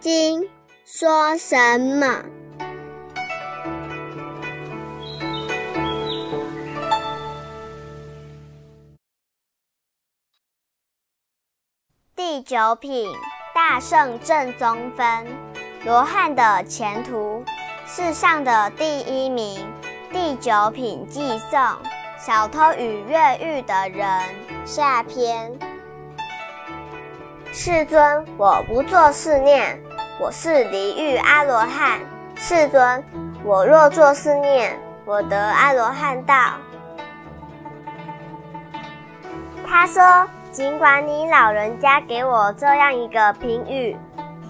经说什么？第九品，大圣正宗分。罗汉的前途，世上的第一名。第九品寄送小偷与越狱的人下篇。世尊，我不做是念。我是离欲阿罗汉，世尊。我若作是念，我得阿罗汉道。他说：“尽管你老人家给我这样一个评语，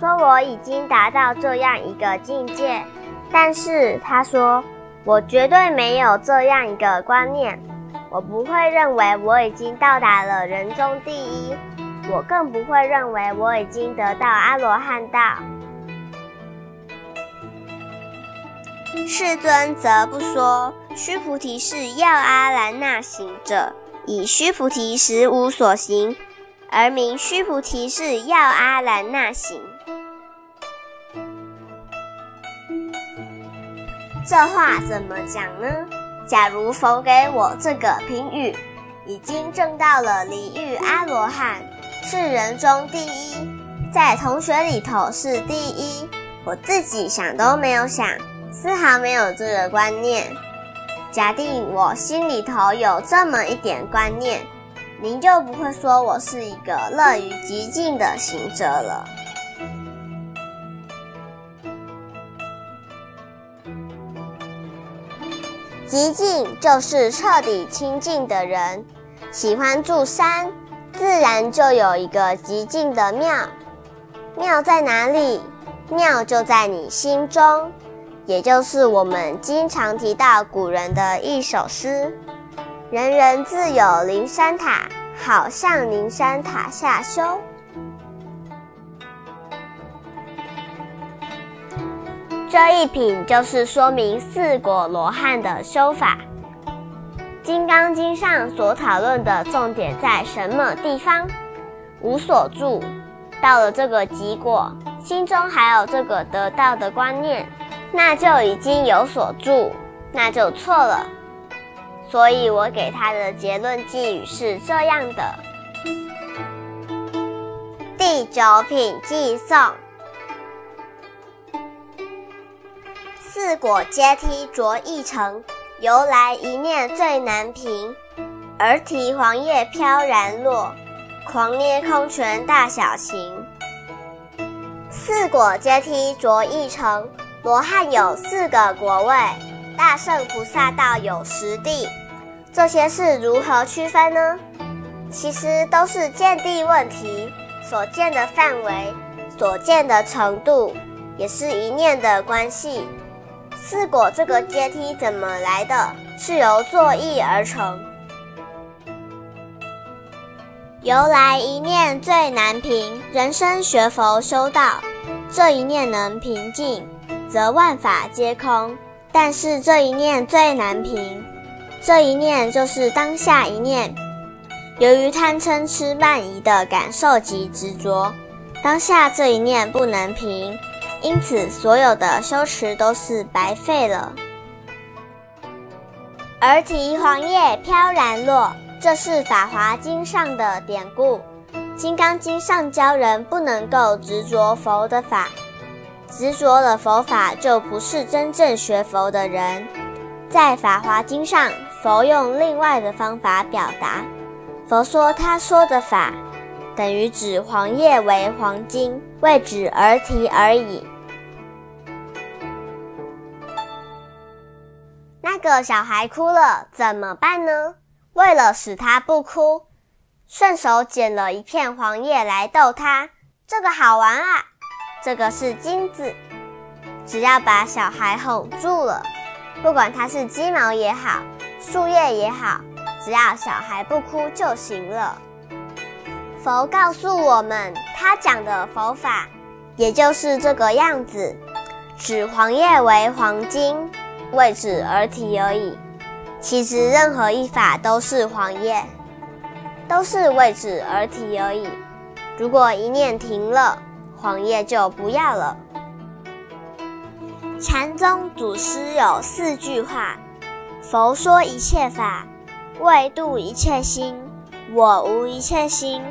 说我已经达到这样一个境界，但是他说我绝对没有这样一个观念，我不会认为我已经到达了人中第一，我更不会认为我已经得到阿罗汉道。”世尊则不说，须菩提是要阿兰那行者，以须菩提实无所行，而名须菩提是要阿兰那行。这话怎么讲呢？假如否给我这个评语，已经证到了离欲阿罗汉，是人中第一，在同学里头是第一，我自己想都没有想。丝毫没有这个观念。假定我心里头有这么一点观念，您就不会说我是一个乐于极静的行者了。极静就是彻底清净的人。喜欢住山，自然就有一个极静的庙。庙在哪里？庙就在你心中。也就是我们经常提到古人的一首诗：“人人自有灵山塔，好向灵山塔下修。”这一品就是说明四果罗汉的修法。《金刚经》上所讨论的重点在什么地方？无所住，到了这个结果，心中还有这个得到的观念。那就已经有所住，那就错了。所以我给他的结论寄语是这样的：第九品寄送，四果阶梯着一层，由来一念最难平。而提黄叶飘然落，狂捏空拳大小行。四果阶梯着一层。罗汉有四个国位，大圣菩萨道有十地，这些是如何区分呢？其实都是见地问题，所见的范围、所见的程度，也是一念的关系。四果这个阶梯怎么来的？是由作意而成。由来一念最难平，人生学佛修道，这一念能平静。则万法皆空，但是这一念最难平。这一念就是当下一念，由于贪嗔痴慢疑的感受及执着，当下这一念不能平，因此所有的修持都是白费了。而提黄叶飘然落，这是《法华经》上的典故，《金刚经》上教人不能够执着佛的法。执着了佛法，就不是真正学佛的人。在《法华经》上，佛用另外的方法表达。佛说他说的法，等于指黄叶为黄金，为指而提而已。那个小孩哭了，怎么办呢？为了使他不哭，顺手捡了一片黄叶来逗他。这个好玩啊！这个是金子，只要把小孩哄住了，不管它是鸡毛也好，树叶也好，只要小孩不哭就行了。佛告诉我们，他讲的佛法，也就是这个样子，指黄叶为黄金，为指而提而已。其实任何一法都是黄叶，都是为指而提而已。如果一念停了。黄叶就不要了。禅宗祖师有四句话：佛说一切法，为度一切心；我无一切心，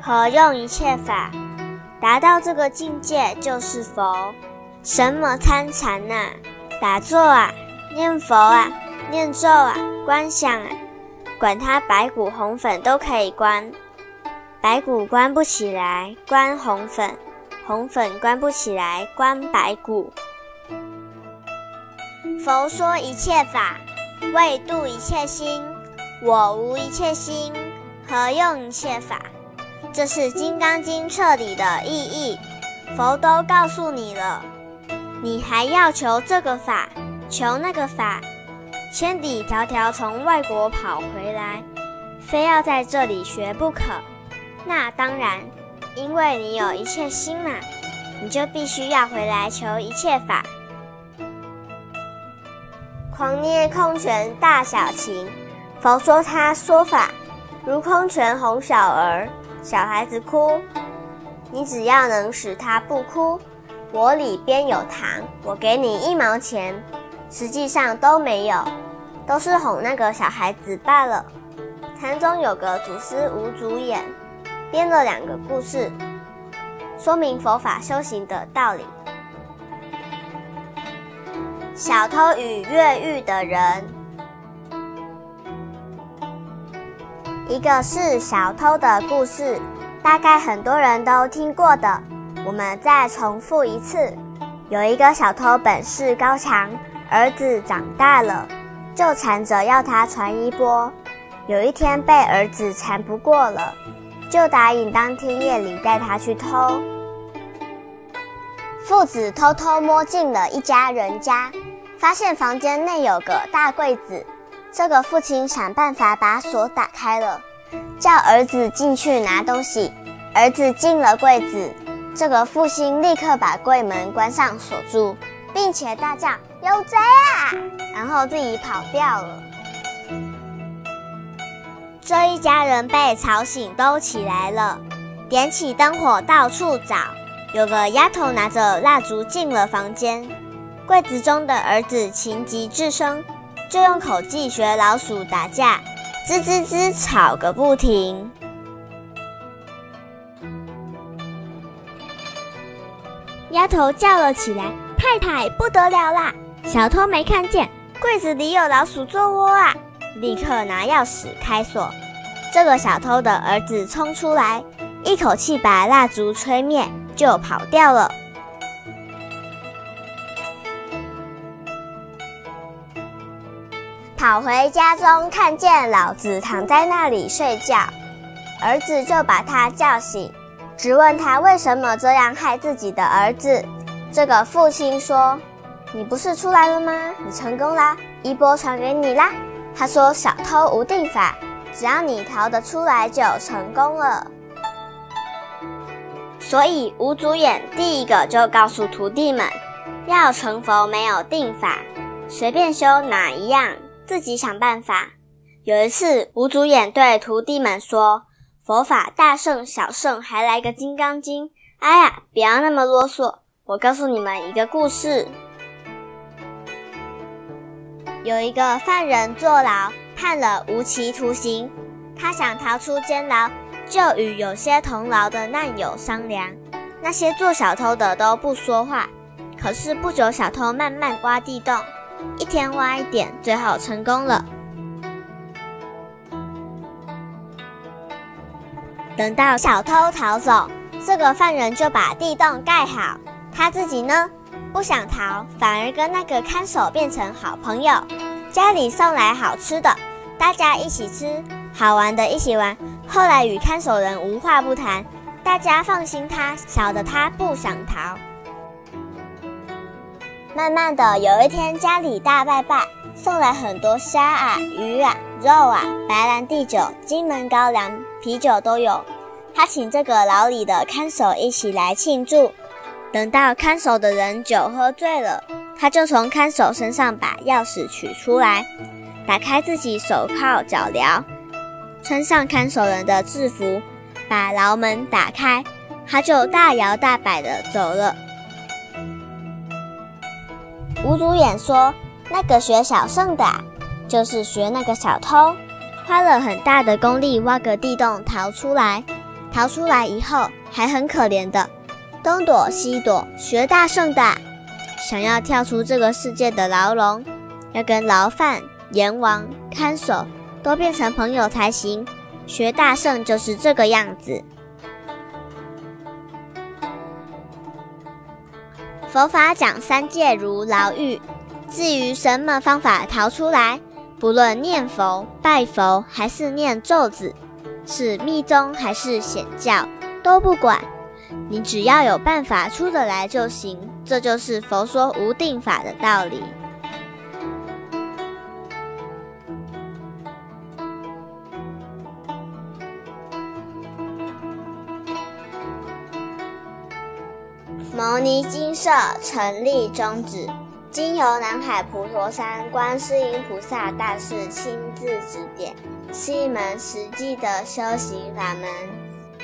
何用一切法？达到这个境界就是佛。什么参禅呐？打坐啊，念佛啊，念咒啊，观想啊，管他白骨红粉都可以观。白骨关不起来，关红粉；红粉关不起来，关白骨。佛说一切法，为度一切心；我无一切心，何用一切法？这是《金刚经》彻底的意义。佛都告诉你了。你还要求这个法，求那个法，千里迢迢从外国跑回来，非要在这里学不可。那当然，因为你有一切心嘛，你就必须要回来求一切法。狂捏空拳大小情，佛说他说法如空拳哄小儿，小孩子哭，你只要能使他不哭。我里边有糖，我给你一毛钱，实际上都没有，都是哄那个小孩子罢了。禅宗有个祖师无主眼，编了两个故事，说明佛法修行的道理。小偷与越狱的人，一个是小偷的故事，大概很多人都听过的。我们再重复一次：有一个小偷本事高强，儿子长大了，就缠着要他传衣钵。有一天被儿子缠不过了，就答应当天夜里带他去偷。父子偷偷摸进了一家人家，发现房间内有个大柜子。这个父亲想办法把锁打开了，叫儿子进去拿东西。儿子进了柜子。这个父亲立刻把柜门关上锁住，并且大叫：“有贼啊！”然后自己跑掉了。这一家人被吵醒，都起来了，点起灯火到处找。有个丫头拿着蜡烛进了房间，柜子中的儿子情急智生，就用口技学老鼠打架，吱吱吱吵个不停。丫头叫了起来：“太太，不得了啦！小偷没看见柜子里有老鼠做窝啊！”立刻拿钥匙开锁。这个小偷的儿子冲出来，一口气把蜡烛吹灭，就跑掉了。跑回家中，看见老子躺在那里睡觉，儿子就把他叫醒。质问他为什么这样害自己的儿子。这个父亲说：“你不是出来了吗？你成功啦，衣钵传给你啦。”他说：“小偷无定法，只要你逃得出来就成功了。”所以吴祖衍第一个就告诉徒弟们，要成佛没有定法，随便修哪一样，自己想办法。有一次，吴祖衍对徒弟们说。佛法大圣小圣，还来个金刚经！哎呀，不要那么啰嗦，我告诉你们一个故事。有一个犯人坐牢，判了无期徒刑，他想逃出监牢，就与有些同牢的难友商量。那些做小偷的都不说话，可是不久，小偷慢慢挖地洞，一天挖一点，最后成功了。等到小偷逃走，这个犯人就把地洞盖好。他自己呢，不想逃，反而跟那个看守变成好朋友。家里送来好吃的，大家一起吃；好玩的一起玩。后来与看守人无话不谈，大家放心他，晓得他不想逃。慢慢的，有一天家里大拜拜，送来很多虾啊、鱼啊、肉啊、白兰地酒、金门高粱。啤酒都有，他请这个牢里的看守一起来庆祝。等到看守的人酒喝醉了，他就从看守身上把钥匙取出来，打开自己手铐脚镣，穿上看守人的制服，把牢门打开，他就大摇大摆的走了。吴主远说：“那个学小圣的，就是学那个小偷，花了很大的功力挖个地洞逃出来，逃出来以后还很可怜的，东躲西躲，学大圣的，想要跳出这个世界的牢笼，要跟牢犯、阎王、看守都变成朋友才行。学大圣就是这个样子。”佛法讲三界如牢狱，至于什么方法逃出来，不论念佛、拜佛还是念咒子，是密宗还是显教，都不管，你只要有办法出得来就行。这就是佛说无定法的道理。牟尼精舍成立宗旨，经由南海普陀山观世音菩萨大士亲自指点，是一门实际的修行法门，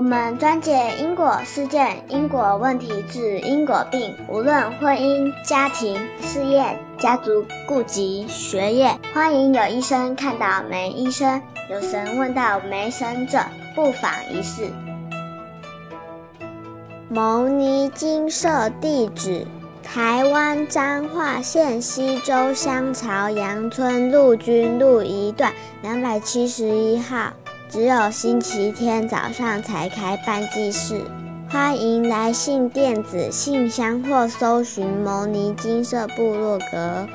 我们专解因果事件、因果问题，治因果病。无论婚姻、家庭、事业、家族、顾及、学业，欢迎有医生看到没医生，有神问到没神者，不妨一试。牟尼金舍地址：台湾彰化县西周乡朝阳村陆军路一段两百七十一号。只有星期天早上才开办祭事，欢迎来信电子信箱或搜寻牟尼金色部落格。